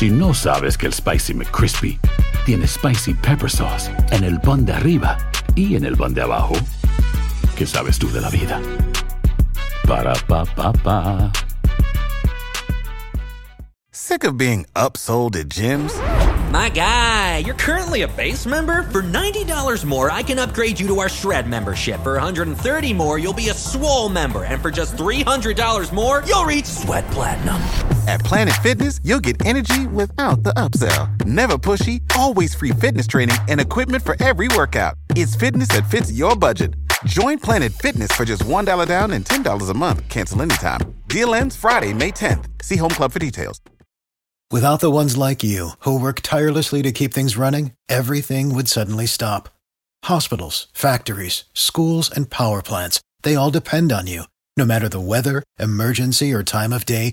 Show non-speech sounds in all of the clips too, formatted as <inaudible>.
Si no sabes que el Spicy McCrispy tiene Spicy Pepper Sauce en el pan de arriba y en el pan de abajo, ¿qué sabes tú de la vida? Para, pa, pa, pa. Sick of being upsold at gyms? My guy, you're currently a base member. For $90 more, I can upgrade you to our Shred membership. For $130 more, you'll be a Swole member. And for just $300 more, you'll reach Sweat Platinum. At Planet Fitness, you'll get energy without the upsell. Never pushy, always free fitness training and equipment for every workout. It's fitness that fits your budget. Join Planet Fitness for just $1 down and $10 a month. Cancel anytime. Deal ends Friday, May 10th. See Home Club for details. Without the ones like you, who work tirelessly to keep things running, everything would suddenly stop. Hospitals, factories, schools, and power plants, they all depend on you. No matter the weather, emergency, or time of day,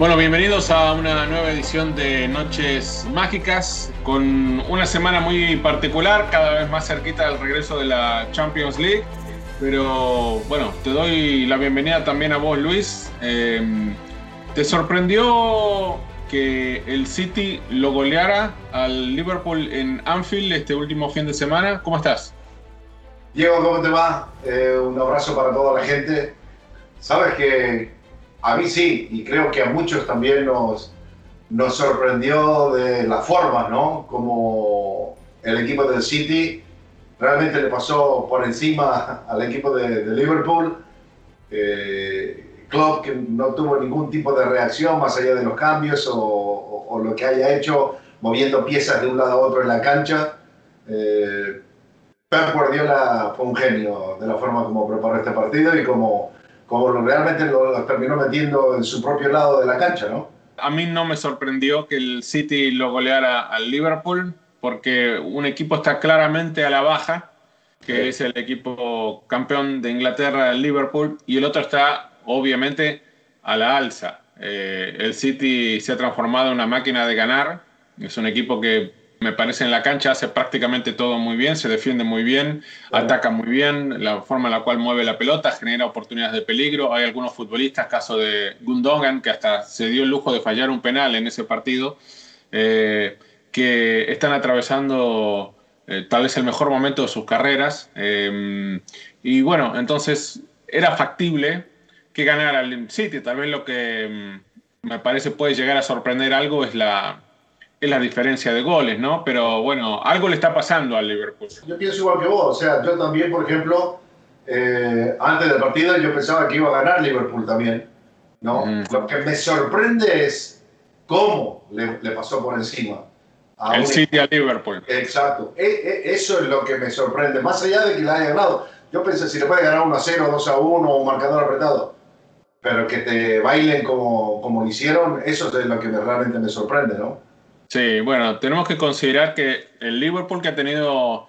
Bueno, bienvenidos a una nueva edición de Noches Mágicas con una semana muy particular, cada vez más cerquita del regreso de la Champions League. Pero bueno, te doy la bienvenida también a vos, Luis. Eh, ¿Te sorprendió que el City lo goleara al Liverpool en Anfield este último fin de semana? ¿Cómo estás? Diego, ¿cómo te va? Eh, un abrazo para toda la gente. Sabes que a mí sí, y creo que a muchos también nos, nos sorprendió de la forma, ¿no? Como el equipo del City realmente le pasó por encima al equipo de, de Liverpool. Eh, que no tuvo ningún tipo de reacción más allá de los cambios o, o- o lo que haya hecho moviendo piezas de un lado a otro en la cancha. Eh, Pep Guardiola fue un genio de la forma como preparó este partido y como, como realmente lo, lo terminó metiendo en su propio lado de la cancha, ¿no? A mí no me sorprendió que el City lo goleara al Liverpool porque un equipo está claramente a la baja, que es el equipo campeón de Inglaterra, el Liverpool, y el otro está obviamente a la alza. Eh, el City se ha transformado en una máquina de ganar, es un equipo que me parece en la cancha hace prácticamente todo muy bien, se defiende muy bien, ataca muy bien, la forma en la cual mueve la pelota genera oportunidades de peligro. Hay algunos futbolistas, caso de Gundogan, que hasta se dio el lujo de fallar un penal en ese partido, eh, que están atravesando eh, tal vez el mejor momento de sus carreras. Eh, y bueno, entonces era factible que ganara el City. Tal vez lo que mm, me parece puede llegar a sorprender algo es la, es la diferencia de goles, ¿no? Pero bueno, algo le está pasando al Liverpool. Yo pienso igual que vos, o sea, yo también, por ejemplo, eh, antes del partido yo pensaba que iba a ganar Liverpool también, ¿no? Lo que me sorprende es cómo le, le pasó por encima. a El un City a Liverpool. Exacto. E- e- eso es lo que me sorprende. Más allá de que le haya ganado. Yo pensé, si le puede ganar 1 a 0, 2 a 1 o un marcador apretado. Pero que te bailen como, como lo hicieron, eso es lo que me- realmente me sorprende, ¿no? Sí, bueno, tenemos que considerar que el Liverpool que ha tenido,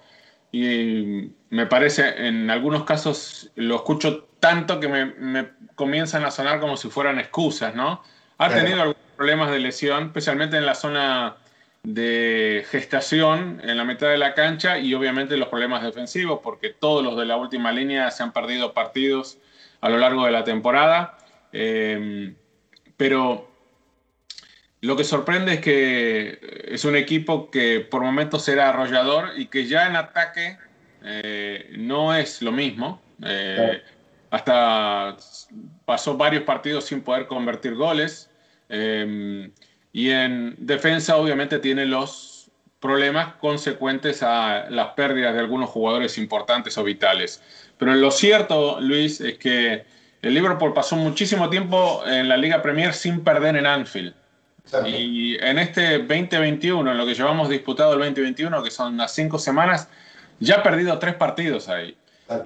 y me parece, en algunos casos lo escucho tanto que me, me comienzan a sonar como si fueran excusas, ¿no? Ha Claro. tenido algunos problemas de lesión, especialmente en la zona de gestación, en la mitad de la cancha, y obviamente los problemas defensivos, porque todos los de la última línea se han perdido partidos a lo largo de la temporada. Eh, pero lo que sorprende es que es un equipo que por momentos era arrollador y que ya en ataque eh, no es lo mismo. Eh. Hasta pasó varios partidos sin poder convertir goles. Eh, y en defensa obviamente tiene los problemas consecuentes a las pérdidas de algunos jugadores importantes o vitales. Pero lo cierto, Luis, es que el Liverpool pasó muchísimo tiempo en la Liga Premier sin perder en Anfield. Y en este 2021, en lo que llevamos disputado el 2021, que son unas cinco semanas, ya ha perdido tres partidos ahí.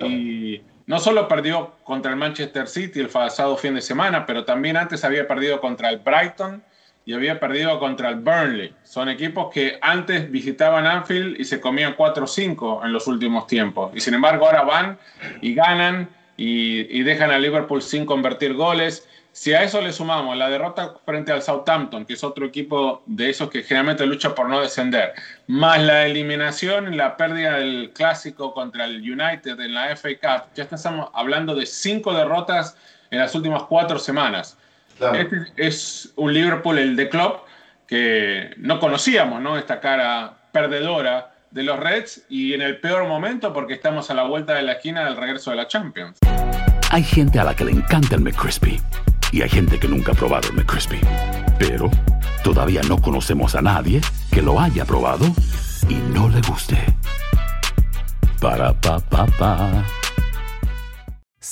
Y no solo perdió contra el Manchester City el pasado fin de semana, pero también antes había perdido contra el Brighton y había perdido contra el Burnley. Son equipos que antes visitaban Anfield y se comían 4-5 en los últimos tiempos. Y sin embargo ahora van y ganan y, y dejan a Liverpool sin convertir goles. Si a eso le sumamos la derrota frente al Southampton, que es otro equipo de esos que generalmente lucha por no descender, más la eliminación y la pérdida del clásico contra el United en la FA Cup, ya estamos hablando de cinco derrotas en las últimas cuatro semanas. Este es un Liverpool, el de Klopp, que no conocíamos, ¿no? Esta cara perdedora de los Reds y en el peor momento porque estamos a la vuelta de la esquina del regreso de la Champions. Hay gente a la que le encanta el McCrispy y hay gente que nunca ha probado el McCrispy. Pero todavía no conocemos a nadie que lo haya probado y no le guste. Para pa pa pa.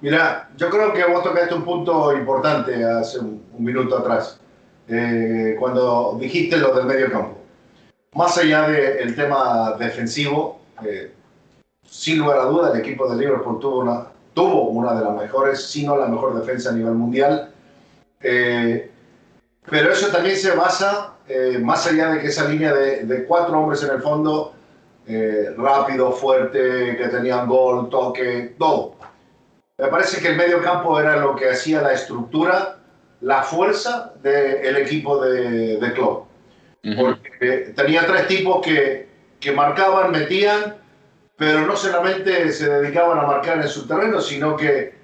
Mira, yo creo que vos tocaste un punto importante hace un, minuto atrás, eh, cuando dijiste lo del medio campo. Más allá del tema defensivo, eh, sin lugar a duda el equipo de Liverpool tuvo una, tuvo una de las mejores, si no la mejor defensa a nivel mundial. Eh, pero eso también se basa, más allá de que esa línea de, de cuatro hombres en el fondo, eh, rápido, fuerte, que tenían gol, toque, todo. Me parece que el medio campo era lo que hacía la estructura, la fuerza del equipo de, de Klopp. Porque tenía tres tipos que, que marcaban, metían, pero no solamente se dedicaban a marcar en su terreno, sino que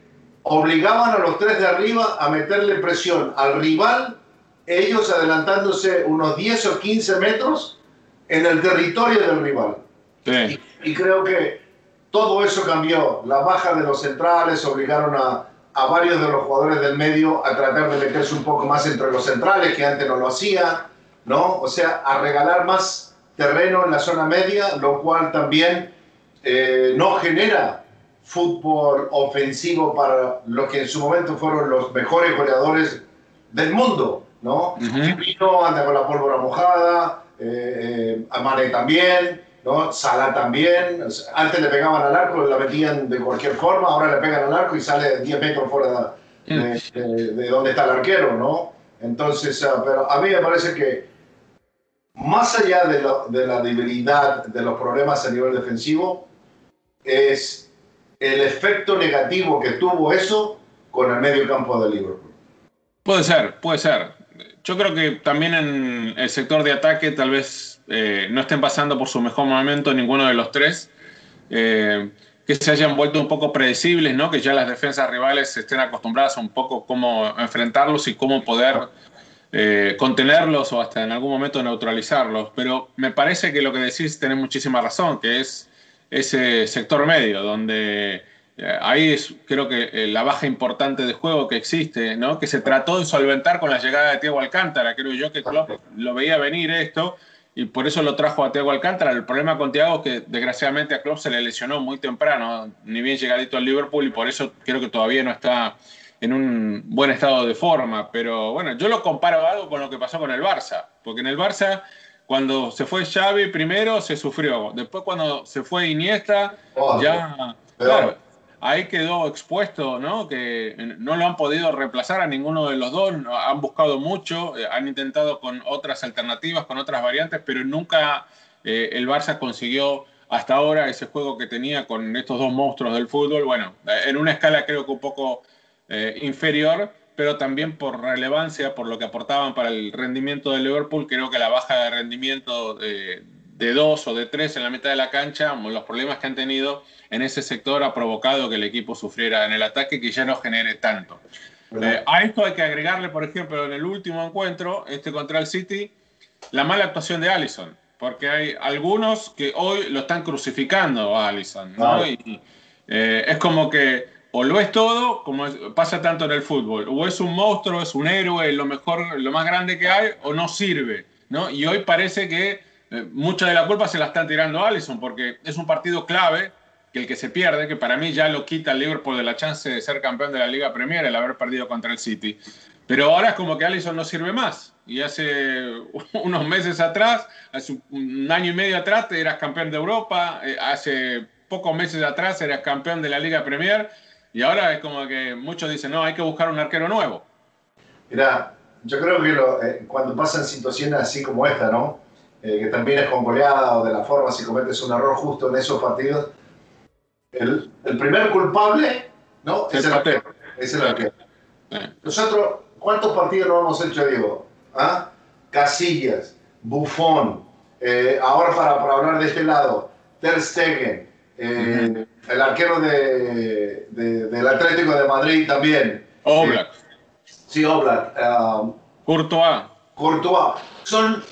obligaban a los tres de arriba a meterle presión al rival, ellos adelantándose unos 10 o 15 metros en el territorio del rival. Sí. Y, y creo que todo eso cambió. La baja de los centrales obligaron a, a varios de los jugadores del medio a tratar de meterse un poco más entre los centrales, que antes no lo hacía, ¿no? O sea, a regalar más terreno en la zona media, lo cual también eh, no genera fútbol ofensivo para los que en su momento fueron los mejores goleadores del mundo, ¿no? Firmino anda con la pólvora mojada, eh, eh, Amane también, ¿no? Salah también. Antes le pegaban al arco, la metían de cualquier forma, ahora le pegan al arco y sale 10 metros fuera de, de- de- de donde está el arquero, ¿no? Entonces, ah, pero a mí me parece que más allá de, lo- de la debilidad, de los problemas a nivel defensivo, es el efecto negativo que tuvo eso con el medio campo de Liverpool. Puede ser, puede ser. Yo creo que también en el sector de ataque tal vez eh, no estén pasando por su mejor momento ninguno de los tres. Eh, que se hayan vuelto un poco predecibles, ¿no? Que ya las defensas rivales estén acostumbradas a un poco cómo enfrentarlos y cómo poder eh, contenerlos o hasta en algún momento neutralizarlos. Pero me parece que lo que decís tenés muchísima razón, que es ese sector medio, donde ahí es creo que la baja importante de juego que existe, ¿no? que se trató de solventar con la llegada de Thiago Alcántara. Creo yo que Klopp lo veía venir esto y por eso lo trajo a Thiago Alcántara. El problema con Thiago es que desgraciadamente a Klopp se le lesionó muy temprano, ni bien llegadito al Liverpool y por eso creo que todavía no está en un buen estado de forma. Pero bueno, yo lo comparo algo con lo que pasó con el Barça, porque en el Barça cuando se fue Xavi primero se sufrió, después cuando se fue Iniesta Oh, ya peor. claro, ahí quedó expuesto, ¿no? Que no lo han podido reemplazar a ninguno de los dos, han buscado mucho, eh, han intentado con otras alternativas, con otras variantes, pero nunca eh, el Barça consiguió hasta ahora ese juego que tenía con estos dos monstruos del fútbol, bueno, eh, en una escala creo que un poco inferior, pero también por relevancia, por lo que aportaban para el rendimiento de Liverpool, creo que la baja de rendimiento de, de dos o de tres en la mitad de la cancha, los problemas que han tenido en ese sector ha provocado que el equipo sufriera en el ataque que ya no genere tanto. Eh, a esto hay que agregarle, por ejemplo, en el último encuentro, este contra el City, la mala actuación de Allison, porque hay algunos que hoy lo están crucificando a Allison, ¿no? Y, eh, es como que o lo es todo, como pasa tanto en el fútbol, o es un monstruo, es un héroe, lo mejor, lo más grande que hay, o no sirve, ¿no? Y hoy parece que eh, mucha de la culpa se la están tirando Allison porque es un partido clave que el que se pierde, que para mí ya lo quita el Liverpool de la chance de ser campeón de la Liga Premier el haber perdido contra el City. Pero ahora es como que Allison no sirve más. Y hace <laughs> unos meses atrás, hace un año y medio atrás, eras campeón de Europa, eh, hace pocos meses atrás eras campeón de la Liga Premier, y ahora es como que muchos dicen, no, hay que buscar un arquero nuevo. Mira, yo creo que eh, cuando pasan situaciones así como esta, ¿no? Eh, que también es con goleada o de la forma si cometes un error justo en esos partidos, el, el primer culpable ¿no? es, el arquero, es el arquero. Nosotros, ¿cuántos partidos no hemos hecho, Diego? ¿Ah? Casillas, Buffon, eh, ahora para, para, hablar de este lado, Ter Stegen, eh, el arquero de, de, del Atlético de Madrid también. Oblak. sí, Oblak. Um, Courtois. Courtois. Son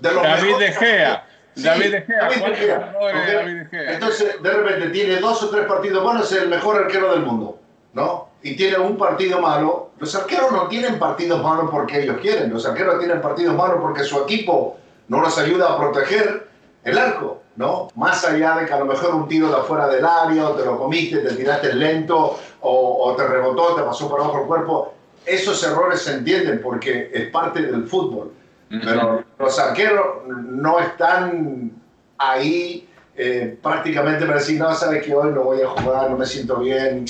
David De Gea. David De Gea. David de Gea. Entonces, de repente tiene dos o tres partidos buenos, es el mejor arquero del mundo, ¿no? Y tiene un partido malo. Los arqueros no tienen partidos malos porque ellos quieren. Los arqueros tienen partidos malos porque su equipo no los ayuda a proteger el arco, ¿no? Más allá de que a lo mejor un tiro de afuera del área, o te lo comiste, te tiraste lento, o, o te rebotó, te pasó por abajo el cuerpo. Esos errores se entienden porque es parte del fútbol pero los arqueros no están ahí eh, prácticamente para decir, no, sabes que hoy no voy a jugar, no me siento bien,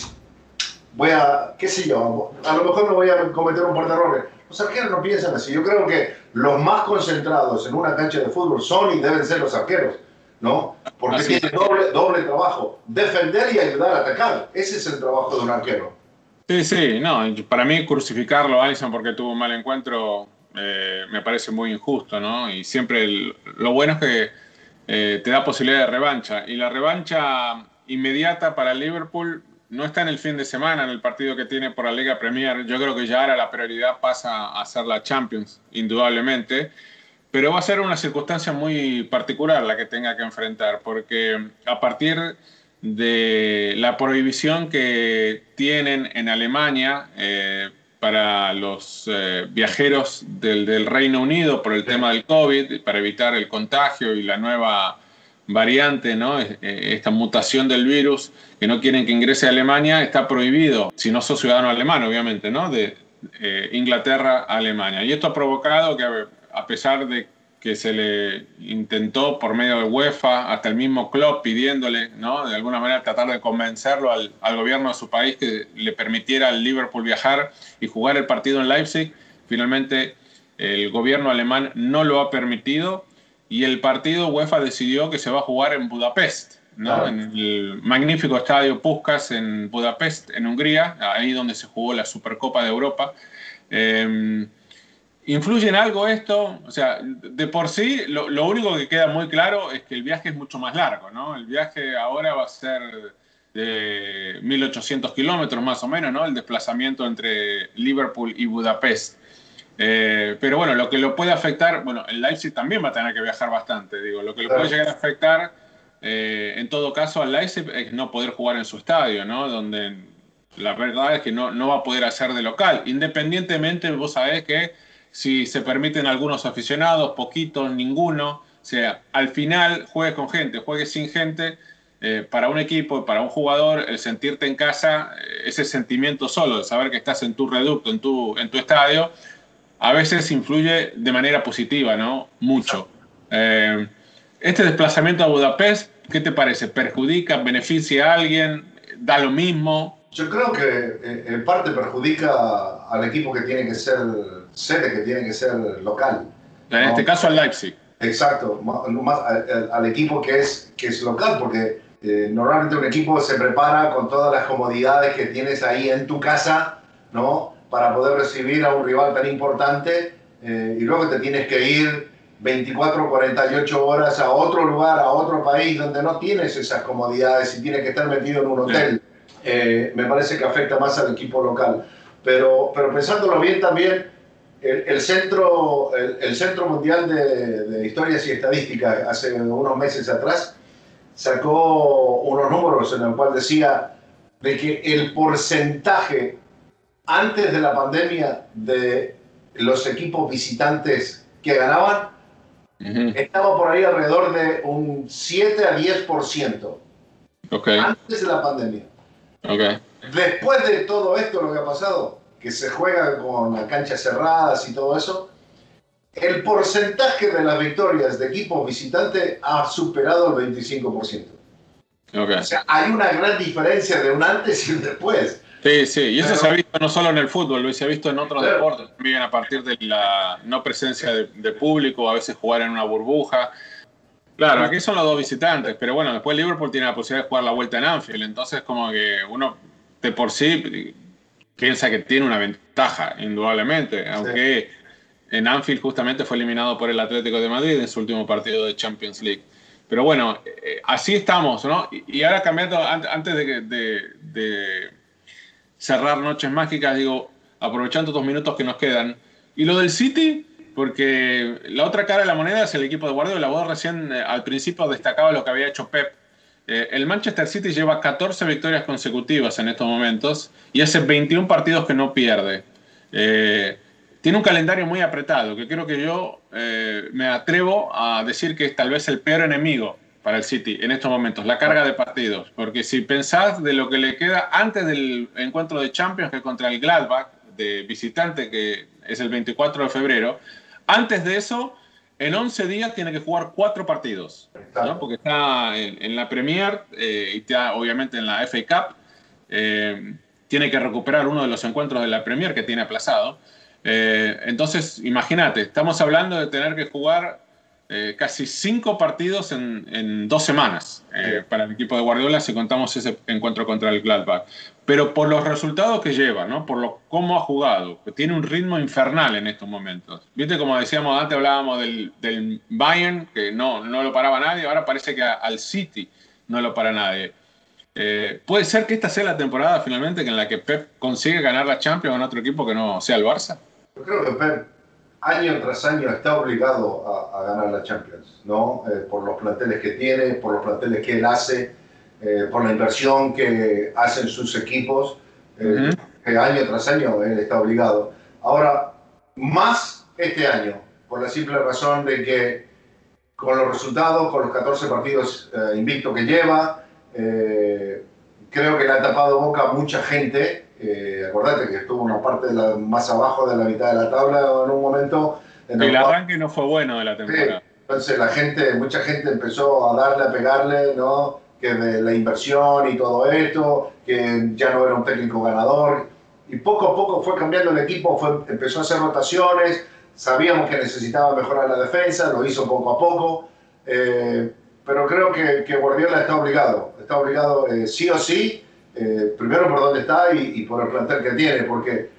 voy a, qué sé yo, a lo mejor no voy a cometer un par de errores. Los arqueros no piensan así. Yo creo que los más concentrados en una cancha de fútbol son y deben ser los arqueros, ¿no? Porque tienen doble, doble trabajo, defender y ayudar a atacar. Ese es el trabajo de un arquero. Sí, sí, no, para mí crucificarlo, Alison, porque tuvo un mal encuentro, eh, me parece muy injusto, ¿no? Y siempre lo bueno es que eh, te da posibilidad de revancha. Y la revancha inmediata para Liverpool no está en el fin de semana, en el partido que tiene por la Liga Premier. Yo creo que ya ahora la prioridad pasa a ser la Champions, indudablemente. Pero va a ser una circunstancia muy particular la que tenga que enfrentar, porque a partir de la prohibición que tienen en Alemania, eh, para los eh, viajeros del, del, Reino Unido por el tema del COVID, para evitar el contagio y la nueva variante, ¿no? Eh, esta mutación del virus que no quieren que ingrese a Alemania, está prohibido, si no sos ciudadano alemán, obviamente, ¿no? de eh, Inglaterra a Alemania. Y esto ha provocado que, a pesar de que se le intentó por medio de UEFA, hasta el mismo club pidiéndole, ¿no? de alguna manera tratar de convencerlo al, al, gobierno de su país que le permitiera al Liverpool viajar y jugar el partido en Leipzig. Finalmente el gobierno alemán no lo ha permitido y el partido UEFA decidió que se va a jugar en Budapest, ¿no? en el magnífico estadio Puskas en Budapest, en Hungría, ahí donde se jugó la Supercopa de Europa. Eh, ¿Influye en algo esto? O sea, de por sí, lo, lo, único que queda muy claro es que el viaje es mucho más largo, ¿no? El viaje ahora va a ser de 1800 kilómetros más o menos, ¿no? El desplazamiento entre Liverpool y Budapest. Eh, pero bueno, lo que lo puede afectar, bueno, el Leipzig también va a tener que viajar bastante, digo, lo que lo puede llegar a afectar eh, en todo caso al Leipzig es no poder jugar en su estadio, ¿no? Donde la verdad es que no, no va a poder hacer de local, independientemente, vos sabés que si se permiten algunos aficionados, poquitos, ninguno. O sea, al final juegues con gente, juegues sin gente, eh, para un equipo, para un jugador, el sentirte en casa, eh, ese sentimiento solo de saber que estás en tu reducto, en tu, en tu estadio, a veces influye de manera positiva, ¿no? Mucho. Eh, este desplazamiento a Budapest, ¿qué te parece? ¿Perjudica, beneficia a alguien? ¿Da lo mismo? Yo creo que en parte perjudica al equipo que tiene que ser sede, que tiene que ser local. En este caso al Leipzig. Exacto, más, al, al, equipo que es, que es local, porque eh, normalmente un equipo se prepara con todas las comodidades que tienes ahí en tu casa, ¿no? para poder recibir a un rival tan importante eh, y luego te tienes que ir 24, 48 horas a otro lugar, a otro país donde no tienes esas comodidades y tienes que estar metido en un hotel. Eh, me parece que afecta más al equipo local. Pero, pero pensándolo bien también, el, centro, el, centro Mundial de, de, Historias y Estadísticas hace unos meses atrás sacó unos números en el cual decía de que el porcentaje antes de la pandemia de los equipos visitantes que ganaban estaba por ahí alrededor de un 7 a 10%. Okay. Antes de la pandemia. Okay. Después de todo esto, lo que ha pasado, que se juega con las canchas cerradas y todo eso, el porcentaje de las victorias de equipos visitantes ha superado el 25%. Okay. O sea, hay una gran diferencia de un antes y un después. Sí, sí, y eso se ha visto no solo en el fútbol, se ha visto en otros deportes también a partir de la no presencia de, público, a veces jugar en una burbuja. Claro, aquí son los dos visitantes, pero bueno, después Liverpool tiene la posibilidad de jugar la vuelta en Anfield, entonces como que uno de por sí piensa que tiene una ventaja, indudablemente, aunque en Anfield justamente fue eliminado por el Atlético de Madrid en su último partido de Champions League. Pero bueno, eh, así estamos, ¿no? Y ahora cambiando, antes de cerrar Noches Mágicas, digo, aprovechando dos minutos que nos quedan. Y lo del City, porque la otra cara de la moneda es el equipo de Guardiola. Vos recién eh, al principio destacaba lo que había hecho Pep. Eh, el Manchester City lleva 14 victorias consecutivas en estos momentos y hace 21 partidos que no pierde. Eh, tiene un calendario muy apretado, que creo que yo me atrevo a decir que es tal vez el peor enemigo para el City en estos momentos, la carga de partidos. Porque si pensás de lo que le queda antes del encuentro de Champions, que contra el Gladbach, de visitante, que es el 24 de febrero, antes de eso, en 11 días tiene que jugar cuatro partidos, porque está en, la Premier eh, y está obviamente en la FA Cup. Eh, tiene que recuperar uno de los encuentros de la Premier que tiene aplazado. Eh, entonces, imagínate, estamos hablando de tener que jugar eh, casi cinco partidos en, dos semanas eh, para el equipo de Guardiola si contamos ese encuentro contra el Gladbach. Pero por los resultados que lleva, ¿no? por lo, cómo ha jugado, que tiene un ritmo infernal en estos momentos. Viste, como decíamos antes, hablábamos del, del Bayern, que no, no lo paraba nadie, ahora parece que al City no lo para nadie. Eh, ¿Puede ser que esta sea la temporada finalmente en la que Pep consigue ganar la Champions con otro equipo que no sea el Barça? Yo creo que Pep año tras año está obligado a, ganar la Champions, ¿no? Eh, por los planteles que tiene, por los planteles que él hace, eh, por la inversión que hacen sus equipos, eh, año tras año él está obligado. Ahora, más este año, por la simple razón de que con los resultados, con los 14 partidos invictos que lleva, creo que le ha tapado boca a mucha gente eh, acordate que estuvo una parte más abajo de la mitad de la tabla en un momento. En el, arranque no fue bueno de la temporada. entonces la gente, mucha gente empezó a darle, a pegarle, ¿no? Que de la inversión y todo esto, que ya no era un técnico ganador. Y poco a poco fue cambiando el equipo, fue, empezó a hacer rotaciones, sabíamos que necesitaba mejorar la defensa, lo hizo poco a poco. Eh, pero creo que, que, Guardiola está obligado, está obligado eh, sí o sí eh, primero por dónde está y, por el plantel que tiene, porque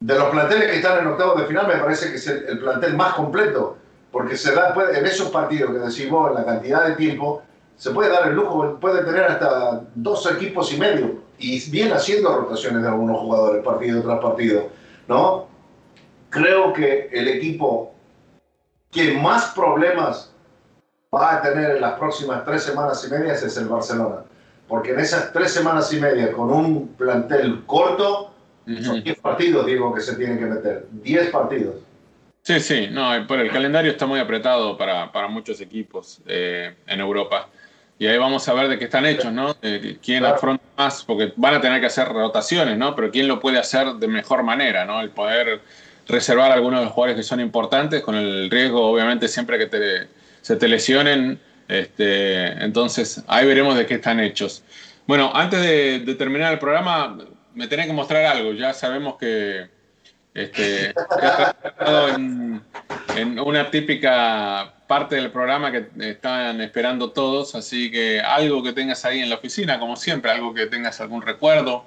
de los planteles que están en octavos de final me parece que es el, plantel más completo, porque se da, en esos partidos que decimos, en la cantidad de tiempo, se puede dar el lujo, puede tener hasta dos equipos y medio, y bien haciendo rotaciones de algunos jugadores partido tras partido, ¿no? Creo que el equipo que más problemas va a tener en las próximas tres semanas y medias es el Barcelona porque en esas tres semanas y media con un plantel corto, son 10 partidos, digo, que se tienen que meter. 10 partidos. Sí, sí, no, pero el calendario está muy apretado para, para muchos equipos eh, en Europa. Y ahí vamos a ver de qué están hechos, ¿no? quién afronta más, porque van a tener que hacer rotaciones, ¿no? Pero quién lo puede hacer de mejor manera, ¿no? El poder reservar a algunos de los jugadores que son importantes, con el riesgo, obviamente, siempre que te, se te lesionen, este, entonces, ahí veremos de qué están hechos. Bueno, antes de, terminar el programa, me tenés que mostrar algo. Ya sabemos que este, en, en, una típica parte del programa que están esperando todos, así que algo que tengas ahí en la oficina, como siempre, algo que tengas algún recuerdo.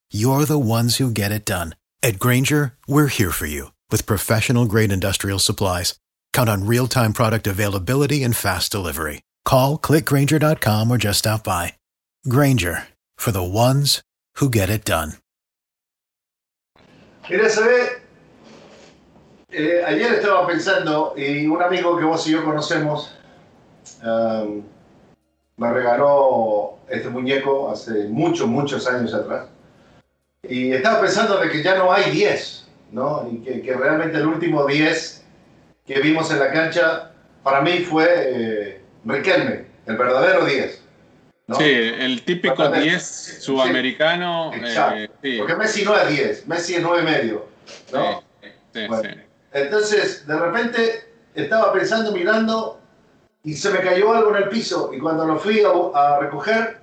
you're the ones who get it done. At Granger, we're here for you with professional grade industrial supplies. Count on real time product availability and fast delivery. Call clickgranger.com or just stop by. Granger for the ones who get it done. Mira, ve. eh, ayer estaba pensando, y un amigo que vos y yo conocemos um, me regaló este muñeco hace muchos, muchos años atrás. Y estaba pensando de que ya no hay 10, ¿no? Y que, que realmente el último 10 que vimos en la cancha, para mí fue eh, Riquelme, el verdadero 10. ¿no? Sí, el típico Totalmente. 10 sudamericano. Exacto. eh, sí, Porque Messi no es 10, Messi es 9 y medio. ¿no? sí, sí, Bueno. sí. Entonces, de repente, estaba pensando, mirando, y se me cayó algo en el piso. Y cuando lo fui a, a recoger,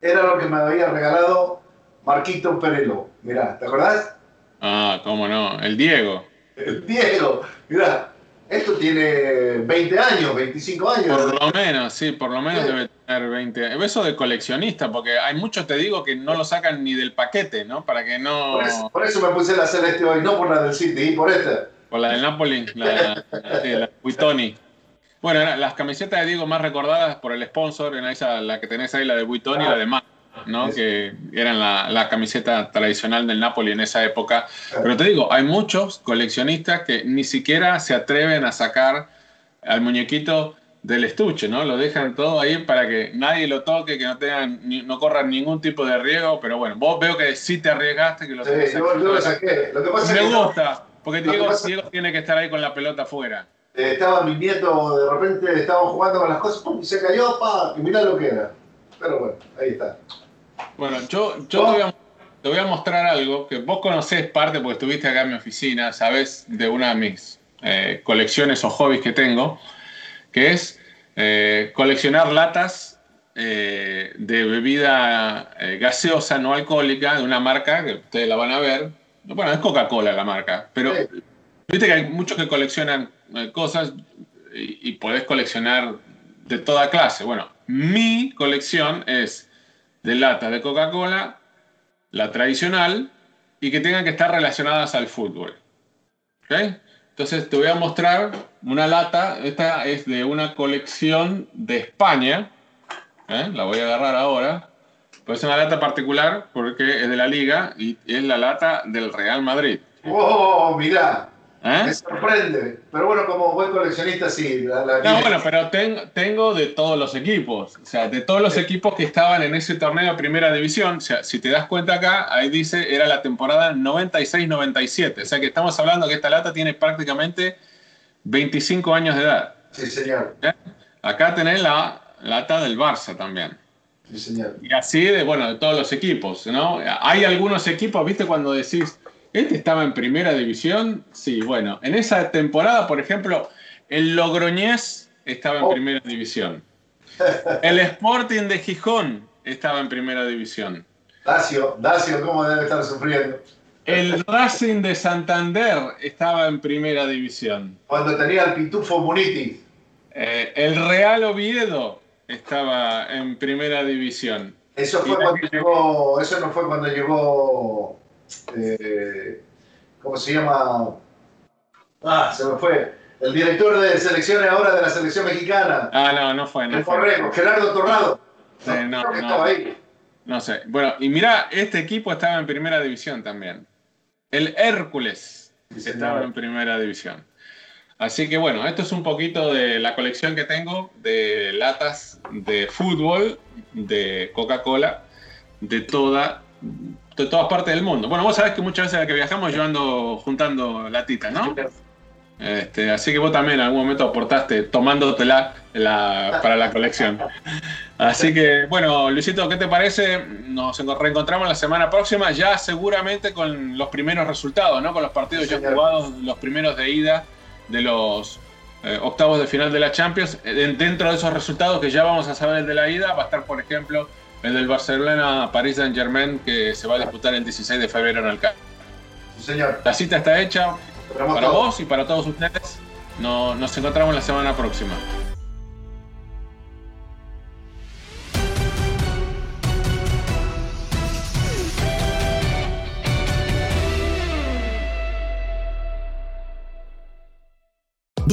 era lo que me había regalado Marquito Perelo. Mirá, ¿te acordás? Ah, cómo no. El Diego. El Diego. Mirá, esto tiene 20 años, 25 años. Por lo menos, sí, por lo menos Sí. debe tener 20. Eso de coleccionista, porque hay muchos, te digo, que no lo sacan ni del paquete, ¿no? Para que no. Por eso, por eso me puse la celeste hoy, no por la del City, por esta. Por la del Napoli, la, sí, la Buitoni. Bueno, las camisetas de Diego más recordadas por el sponsor, en esa, la que tenés ahí, la de Buitoni y la de Más, ¿no? Sí. Que eran la, la camiseta tradicional del Napoli en esa época. Pero te digo, hay muchos coleccionistas que ni siquiera se atreven a sacar al muñequito del estuche, ¿no? Lo dejan todo ahí para que nadie lo toque, que no tengan, ni- no corran ningún tipo de riesgo. Pero bueno, vos veo que sí te arriesgaste, que lo Sí, yo, yo lo saqué. Lo que pasa Me es que no- gusta, porque Lo que Diego, pasa- Diego tiene que estar ahí con la pelota afuera. eh, estaba mi nieto, de repente estaban jugando con las cosas, pum, y se cayó, pa, y mirá lo que era. Pero bueno, ahí está. Bueno, yo, yo te, voy a, te voy a mostrar algo que vos conocés parte porque estuviste acá en mi oficina, sabés de una de mis eh, colecciones o hobbies que tengo, que es eh, coleccionar latas eh, de bebida eh, gaseosa no alcohólica de una marca que ustedes la van a ver. Bueno, es Coca-Cola la marca, pero Sí. viste que hay muchos que coleccionan cosas y, y podés coleccionar de toda clase. Bueno, mi colección es de latas de Coca-Cola, la tradicional, y que tengan que estar relacionadas al fútbol. ¿Ok? Entonces te voy a mostrar una lata, esta es de una colección de España, ¿eh? la voy a agarrar ahora, pues es una lata particular porque es de la liga y es la lata del Real Madrid. ¡Oh, mirá! ¿Eh? Me sorprende. Pero bueno, como buen coleccionista, sí. La, la- No, bueno, pero ten- tengo de todos los equipos, o sea, de todos los equipos que estaban en ese torneo de primera división, o sea, si te das cuenta acá, ahí dice, era la temporada 96-97, o sea que estamos hablando que esta lata tiene prácticamente 25 años de edad. Sí, señor. ¿eh? Acá tenés la lata del Barça también. Sí, señor. Y así de, bueno, de todos los equipos, ¿no? Hay algunos equipos, ¿viste? Cuando decís, ¿este estaba en primera división? Sí, bueno, en esa temporada, por ejemplo, el Logroñés estaba en Oh. primera división. El Sporting de Gijón estaba en primera división. Dacio, Dacio, ¿cómo debe estar sufriendo? El Racing de Santander estaba en primera división. Cuando tenía el pitufo Muniti. Eh, el Real Oviedo estaba en primera división. Eso fue Y cuando llegó, eso no fue cuando llegó, eh, ¿cómo se llama? Ah, se me fue. El director de selecciones ahora de la selección mexicana. Ah, no, no fue, no el fue. Borrego, Gerardo Torrado. Sí, no. estaba ahí. No sé. Bueno, y mira, este equipo estaba en primera división también. El Hércules estaba en primera división. Así que bueno, esto es un poquito de la colección que tengo de latas de fútbol, de Coca-Cola, de toda de todas partes del mundo. Bueno, vos sabés que muchas veces a que viajamos yo ando juntando latitas, ¿no? Este, así que vos también en algún momento aportaste tomándotela la, para la colección. Así que, bueno, Luisito, ¿qué te parece? Nos reencontramos la semana próxima, ya seguramente con los primeros resultados, ¿no? Con los partidos ya jugados, los primeros de ida de los eh, octavos de final de la Champions. Eh, dentro de esos resultados que ya vamos a saber el de la ida, va a estar, por ejemplo, el del Barcelona París Saint Germain que se va a disputar el 16 de febrero en Alcalá. Sí, señor. La cita está hecha para vos y para todos ustedes. nos encontramos la semana próxima.